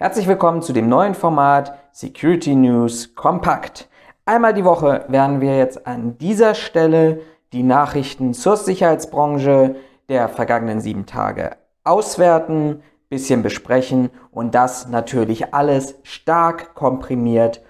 Herzlich willkommen zu dem neuen Format Security News Kompakt. Einmal die Woche werden wir jetzt an dieser Stelle die Nachrichten zur Sicherheitsbranche der vergangenen sieben Tage auswerten, bisschen besprechen und das natürlich alles stark komprimiert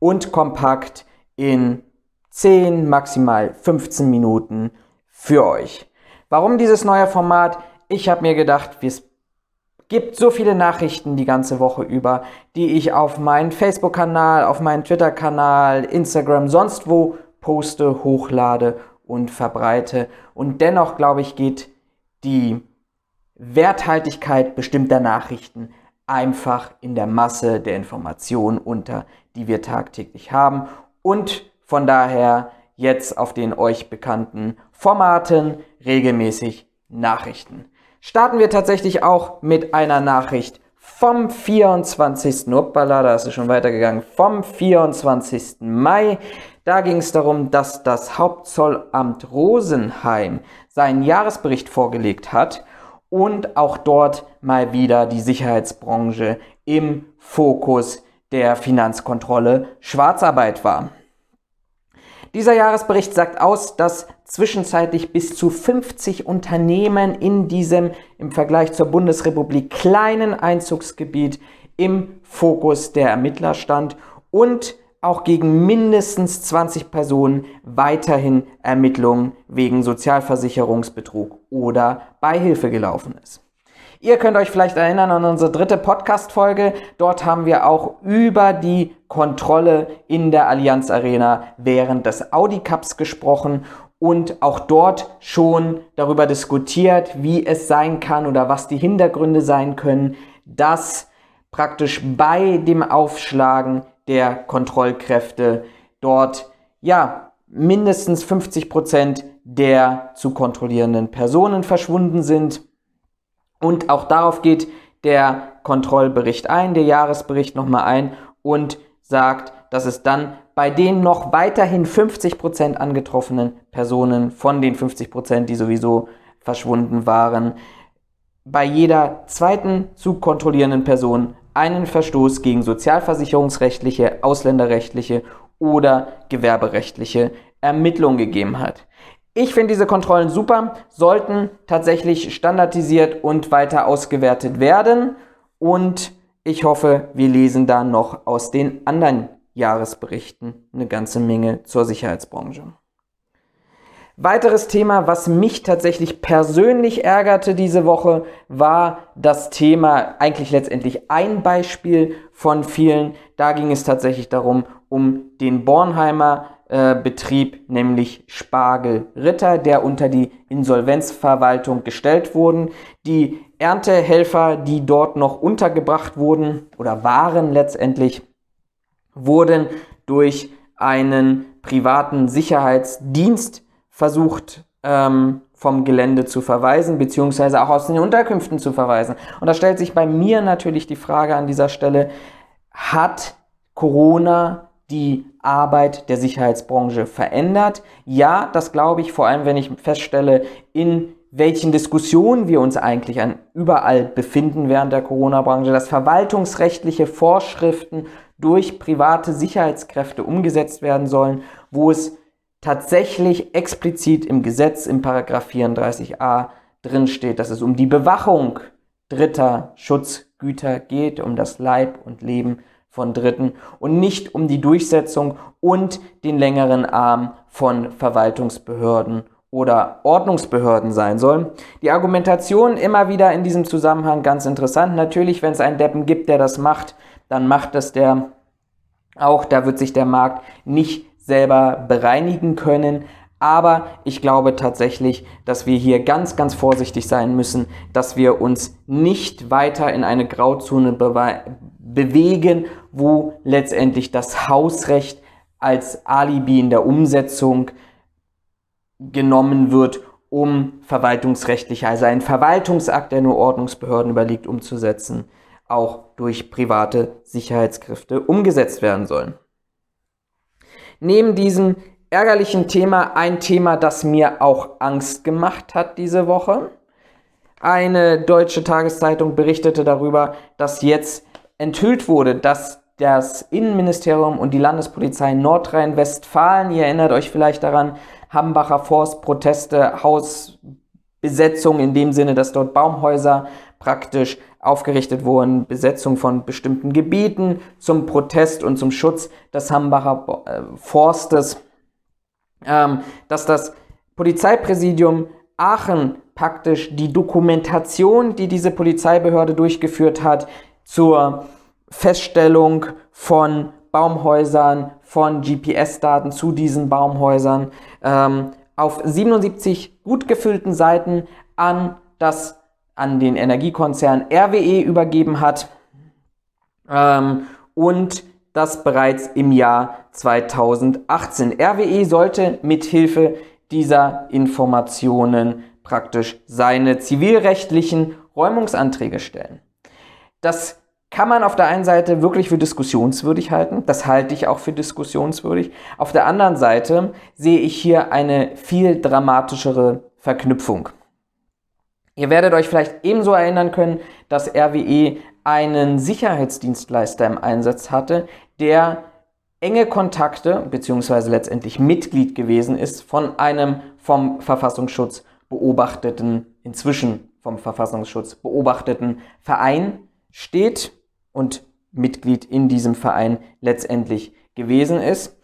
und kompakt in 10, maximal 15 Minuten für euch. Warum dieses neue Format? Ich habe mir gedacht, wir gibt so viele Nachrichten die ganze Woche über, die ich auf meinen Facebook-Kanal, auf meinen Twitter-Kanal, Instagram, sonst wo poste, hochlade und verbreite. Und dennoch, glaube ich, geht die Werthaltigkeit bestimmter Nachrichten einfach in der Masse der Informationen unter, die wir tagtäglich haben. Und von daher jetzt auf den euch bekannten Formaten regelmäßig Nachrichten starten wir tatsächlich auch mit einer Nachricht vom 24. Uppala, da ist es schon weitergegangen, vom 24. Mai. Da ging es darum, dass das Hauptzollamt Rosenheim seinen Jahresbericht vorgelegt hat und auch dort mal wieder die Sicherheitsbranche im Fokus der Finanzkontrolle Schwarzarbeit war. Dieser Jahresbericht sagt aus, dass zwischenzeitlich bis zu 50 Unternehmen in diesem im Vergleich zur Bundesrepublik kleinen Einzugsgebiet im Fokus der Ermittler stand und auch gegen mindestens 20 Personen weiterhin Ermittlungen wegen Sozialversicherungsbetrug oder Beihilfe gelaufen ist. Ihr könnt euch vielleicht erinnern an unsere dritte Podcast-Folge. Dort haben wir auch über die Kontrolle in der Allianz Arena während des Audi Cups gesprochen und auch dort schon darüber diskutiert, wie es sein kann oder was die Hintergründe sein können, dass praktisch bei dem Aufschlagen der Kontrollkräfte dort ja mindestens 50 Prozent der zu kontrollierenden Personen verschwunden sind und auch darauf geht der Kontrollbericht ein, der Jahresbericht nochmal ein und sagt, dass es dann bei den noch weiterhin 50% angetroffenen Personen von den 50%, die sowieso verschwunden waren, bei jeder zweiten zu kontrollierenden Person einen Verstoß gegen sozialversicherungsrechtliche, ausländerrechtliche oder gewerberechtliche Ermittlungen gegeben hat. Ich finde diese Kontrollen super, sollten tatsächlich standardisiert und weiter ausgewertet werden. Und ich hoffe, wir lesen da noch aus den anderen Jahresberichten eine ganze Menge zur Sicherheitsbranche. Weiteres Thema, was mich tatsächlich persönlich ärgerte diese Woche, war das Thema, eigentlich letztendlich ein Beispiel von vielen. Da ging es tatsächlich darum, um den Bornheimer äh, Betrieb, nämlich Spargel Ritter, der unter die Insolvenzverwaltung gestellt wurden. Die Erntehelfer, die dort noch untergebracht wurden oder waren letztendlich, wurden durch einen privaten Sicherheitsdienst versucht ähm, vom Gelände zu verweisen, beziehungsweise auch aus den Unterkünften zu verweisen. Und da stellt sich bei mir natürlich die Frage an dieser Stelle, hat Corona die Arbeit der Sicherheitsbranche verändert. Ja, das glaube ich, vor allem wenn ich feststelle, in welchen Diskussionen wir uns eigentlich an überall befinden während der Corona-Branche, dass verwaltungsrechtliche Vorschriften durch private Sicherheitskräfte umgesetzt werden sollen, wo es tatsächlich explizit im Gesetz im Paragraph 34a drin steht, dass es um die Bewachung dritter Schutzgüter geht, um das Leib und Leben von Dritten und nicht um die Durchsetzung und den längeren Arm von Verwaltungsbehörden oder Ordnungsbehörden sein soll. Die Argumentation immer wieder in diesem Zusammenhang ganz interessant. Natürlich, wenn es einen Deppen gibt, der das macht, dann macht das der auch. Da wird sich der Markt nicht selber bereinigen können. Aber ich glaube tatsächlich, dass wir hier ganz, ganz vorsichtig sein müssen, dass wir uns nicht weiter in eine Grauzone bewegen, wo letztendlich das Hausrecht als Alibi in der Umsetzung genommen wird, um verwaltungsrechtlich, also ein Verwaltungsakt, der nur Ordnungsbehörden überlegt, umzusetzen, auch durch private Sicherheitskräfte umgesetzt werden sollen. Neben diesem ärgerlichen Thema ein Thema, das mir auch Angst gemacht hat diese Woche. Eine deutsche Tageszeitung berichtete darüber, dass jetzt enthüllt wurde, dass das Innenministerium und die Landespolizei Nordrhein-Westfalen, ihr erinnert euch vielleicht daran, Hambacher Forst, Proteste, Hausbesetzung in dem Sinne, dass dort Baumhäuser praktisch aufgerichtet wurden, Besetzung von bestimmten Gebieten zum Protest und zum Schutz des Hambacher äh, Forstes, ähm, dass das Polizeipräsidium Aachen praktisch die Dokumentation, die diese Polizeibehörde durchgeführt hat, zur Feststellung von Baumhäusern, von GPS-Daten zu diesen Baumhäusern ähm, auf 77 gut gefüllten Seiten an das an den Energiekonzern RWE übergeben hat ähm, und das bereits im Jahr 2018. RWE sollte mithilfe dieser Informationen praktisch seine zivilrechtlichen Räumungsanträge stellen. Das kann man auf der einen Seite wirklich für diskussionswürdig halten. Das halte ich auch für diskussionswürdig. Auf der anderen Seite sehe ich hier eine viel dramatischere Verknüpfung. Ihr werdet euch vielleicht ebenso erinnern können, dass RWE einen Sicherheitsdienstleister im Einsatz hatte, der enge Kontakte bzw. letztendlich Mitglied gewesen ist von einem vom Verfassungsschutz beobachteten, inzwischen vom Verfassungsschutz beobachteten Verein steht und Mitglied in diesem Verein letztendlich gewesen ist.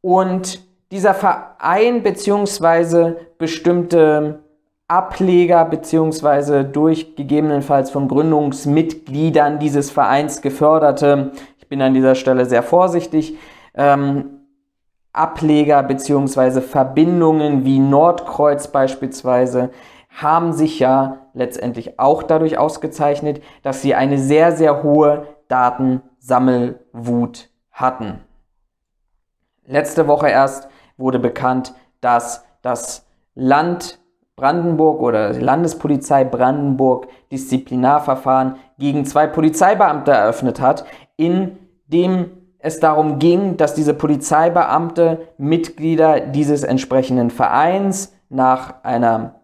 Und dieser Verein bzw. bestimmte Ableger beziehungsweise durch gegebenenfalls von Gründungsmitgliedern dieses Vereins geförderte, ich bin an dieser Stelle sehr vorsichtig, ähm, Ableger beziehungsweise Verbindungen wie Nordkreuz beispielsweise haben sich ja letztendlich auch dadurch ausgezeichnet, dass sie eine sehr, sehr hohe Datensammelwut hatten. Letzte Woche erst wurde bekannt, dass das Land Brandenburg oder die Landespolizei Brandenburg Disziplinarverfahren gegen zwei Polizeibeamte eröffnet hat, in dem es darum ging, dass diese Polizeibeamte Mitglieder dieses entsprechenden Vereins nach einer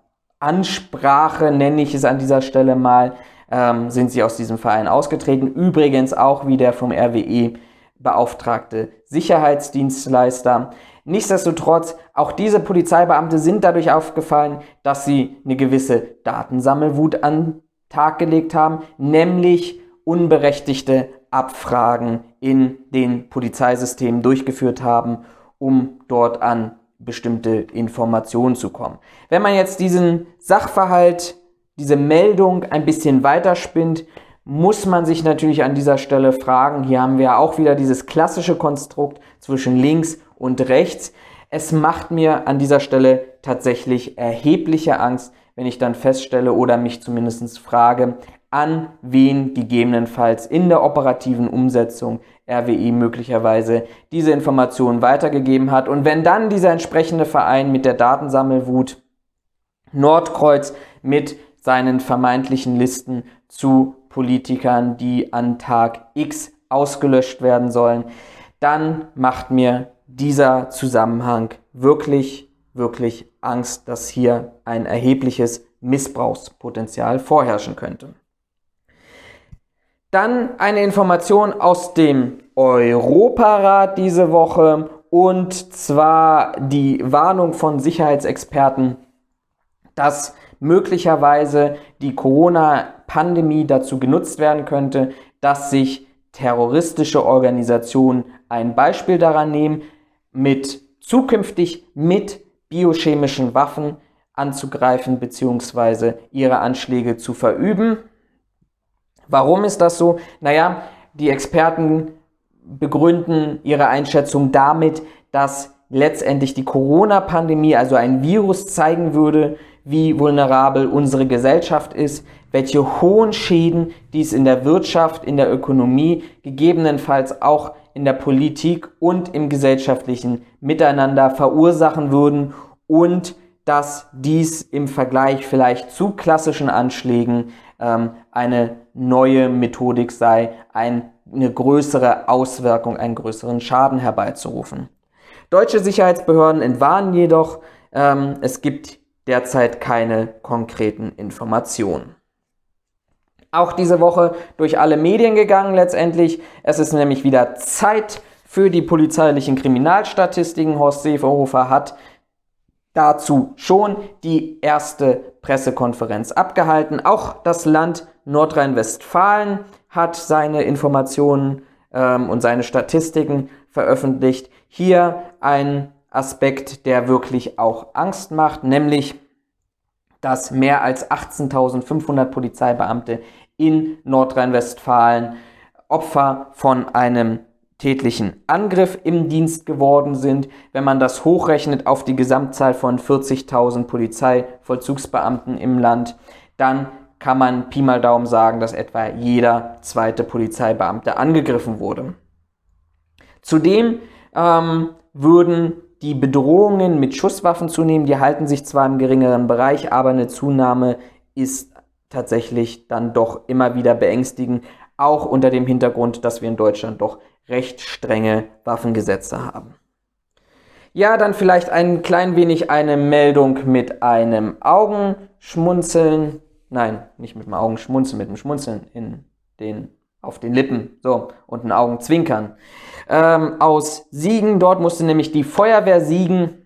Ansprache, nenne ich es an dieser Stelle mal, ähm, sind sie aus diesem Verein ausgetreten. Übrigens auch wie der vom RWE beauftragte Sicherheitsdienstleister. Nichtsdestotrotz, auch diese Polizeibeamte sind dadurch aufgefallen, dass sie eine gewisse Datensammelwut an Tag gelegt haben, nämlich unberechtigte Abfragen in den Polizeisystemen durchgeführt haben, um dort an bestimmte Informationen zu kommen. Wenn man jetzt diesen Sachverhalt, diese Meldung ein bisschen weiterspinnt, muss man sich natürlich an dieser Stelle fragen, hier haben wir auch wieder dieses klassische Konstrukt zwischen links und rechts. Es macht mir an dieser Stelle tatsächlich erhebliche Angst, wenn ich dann feststelle oder mich zumindest frage, an wen gegebenenfalls in der operativen Umsetzung RWE möglicherweise diese Informationen weitergegeben hat. Und wenn dann dieser entsprechende Verein mit der Datensammelwut Nordkreuz mit seinen vermeintlichen Listen zu Politikern, die an Tag X ausgelöscht werden sollen, dann macht mir dieser Zusammenhang wirklich, wirklich Angst, dass hier ein erhebliches Missbrauchspotenzial vorherrschen könnte. Dann eine Information aus dem Europarat diese Woche und zwar die Warnung von Sicherheitsexperten, dass möglicherweise die Corona-Pandemie dazu genutzt werden könnte, dass sich terroristische Organisationen ein Beispiel daran nehmen, mit zukünftig mit biochemischen Waffen anzugreifen bzw. ihre Anschläge zu verüben. Warum ist das so? Naja, die Experten begründen ihre Einschätzung damit, dass letztendlich die Corona-Pandemie, also ein Virus, zeigen würde, wie vulnerabel unsere Gesellschaft ist, welche hohen Schäden dies in der Wirtschaft, in der Ökonomie, gegebenenfalls auch in der Politik und im gesellschaftlichen Miteinander verursachen würden und dass dies im Vergleich vielleicht zu klassischen Anschlägen ähm, eine neue Methodik sei, ein, eine größere Auswirkung, einen größeren Schaden herbeizurufen. Deutsche Sicherheitsbehörden entwarnen jedoch, ähm, es gibt derzeit keine konkreten Informationen. Auch diese Woche durch alle Medien gegangen letztendlich. Es ist nämlich wieder Zeit für die polizeilichen Kriminalstatistiken. Horst Seehofer hat dazu schon die erste Pressekonferenz abgehalten. Auch das Land Nordrhein-Westfalen hat seine Informationen ähm, und seine Statistiken veröffentlicht. Hier ein Aspekt, der wirklich auch Angst macht, nämlich dass mehr als 18.500 Polizeibeamte in Nordrhein-Westfalen Opfer von einem tätlichen Angriff im Dienst geworden sind. Wenn man das hochrechnet auf die Gesamtzahl von 40.000 Polizeivollzugsbeamten im Land, dann kann man Pi mal Daumen sagen, dass etwa jeder zweite Polizeibeamte angegriffen wurde. Zudem ähm, würden die Bedrohungen mit Schusswaffen zunehmen. Die halten sich zwar im geringeren Bereich, aber eine Zunahme ist tatsächlich dann doch immer wieder beängstigend, auch unter dem Hintergrund, dass wir in Deutschland doch recht strenge Waffengesetze haben. Ja, dann vielleicht ein klein wenig eine Meldung mit einem Augenschmunzeln. Nein, nicht mit dem Augenschmunzeln, mit dem Schmunzeln in den, auf den Lippen. So, und ein Augenzwinkern. Ähm, aus Siegen, dort musste nämlich die Feuerwehr Siegen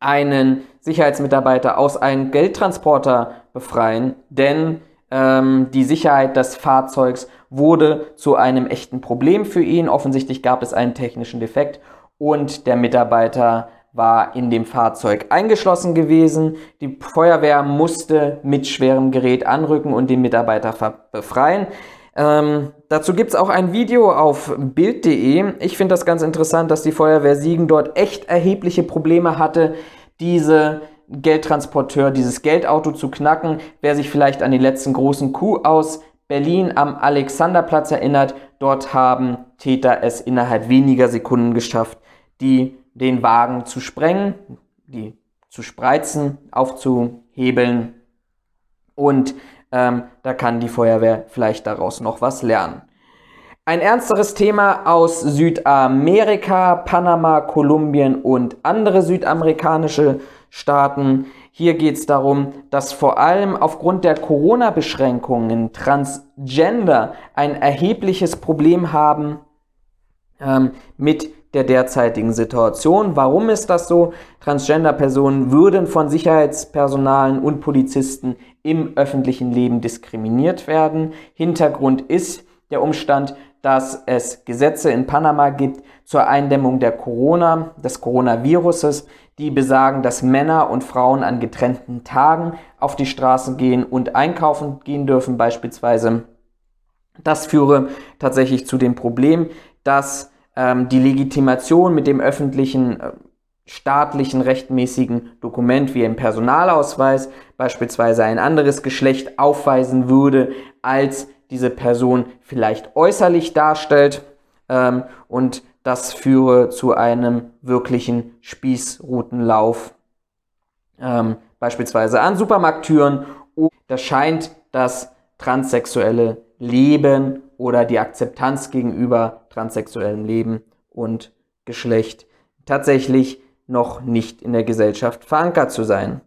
einen Sicherheitsmitarbeiter aus einem Geldtransporter befreien, denn ähm, die Sicherheit des Fahrzeugs wurde zu einem echten Problem für ihn. Offensichtlich gab es einen technischen Defekt und der Mitarbeiter war in dem Fahrzeug eingeschlossen gewesen. Die Feuerwehr musste mit schwerem Gerät anrücken und den Mitarbeiter befreien. Ähm, dazu gibt es auch ein Video auf Bild.de. Ich finde das ganz interessant, dass die Feuerwehr Siegen dort echt erhebliche Probleme hatte, diese Geldtransporteur, dieses Geldauto zu knacken. Wer sich vielleicht an den letzten großen Coup aus Berlin am Alexanderplatz erinnert, dort haben Täter es innerhalb weniger Sekunden geschafft, die, den Wagen zu sprengen, die zu spreizen, aufzuhebeln und ähm, da kann die Feuerwehr vielleicht daraus noch was lernen. Ein ernsteres Thema aus Südamerika, Panama, Kolumbien und andere südamerikanische Staaten. Hier geht es darum, dass vor allem aufgrund der Corona-Beschränkungen Transgender ein erhebliches Problem haben ähm, mit der derzeitigen Situation. Warum ist das so? Transgender-Personen würden von Sicherheitspersonalen und Polizisten im öffentlichen Leben diskriminiert werden. Hintergrund ist der Umstand, dass es Gesetze in Panama gibt zur Eindämmung der Corona, des Coronaviruses, die besagen, dass Männer und Frauen an getrennten Tagen auf die Straße gehen und einkaufen gehen dürfen beispielsweise. Das führe tatsächlich zu dem Problem, dass ähm, die Legitimation mit dem öffentlichen, äh, staatlichen, rechtmäßigen Dokument wie im Personalausweis beispielsweise ein anderes Geschlecht aufweisen würde, als diese Person vielleicht äußerlich darstellt. Ähm, und das führe zu einem wirklichen Spießrutenlauf, ähm, beispielsweise an Supermarkttüren. Das scheint das transsexuelle Leben oder die Akzeptanz gegenüber transsexuellem Leben und Geschlecht tatsächlich noch nicht in der Gesellschaft verankert zu sein.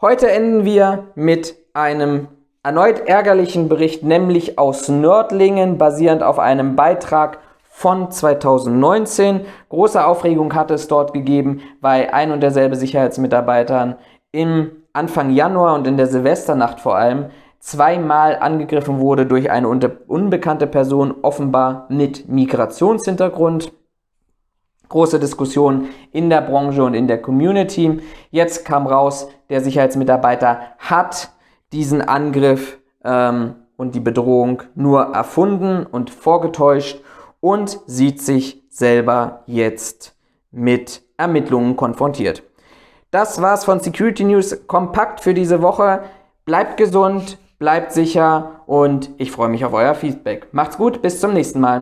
Heute enden wir mit einem erneut ärgerlichen Bericht, nämlich aus Nördlingen, basierend auf einem Beitrag von 2019. Große Aufregung hatte es dort gegeben, weil ein und derselbe Sicherheitsmitarbeitern im Anfang Januar und in der Silvesternacht vor allem zweimal angegriffen wurde durch eine unbekannte Person, offenbar mit Migrationshintergrund. Große Diskussion in der Branche und in der Community. Jetzt kam raus, der Sicherheitsmitarbeiter hat diesen Angriff ähm, und die Bedrohung nur erfunden und vorgetäuscht und sieht sich selber jetzt mit Ermittlungen konfrontiert. Das war's von Security News kompakt für diese Woche. Bleibt gesund, bleibt sicher und ich freue mich auf euer Feedback. Macht's gut, bis zum nächsten Mal.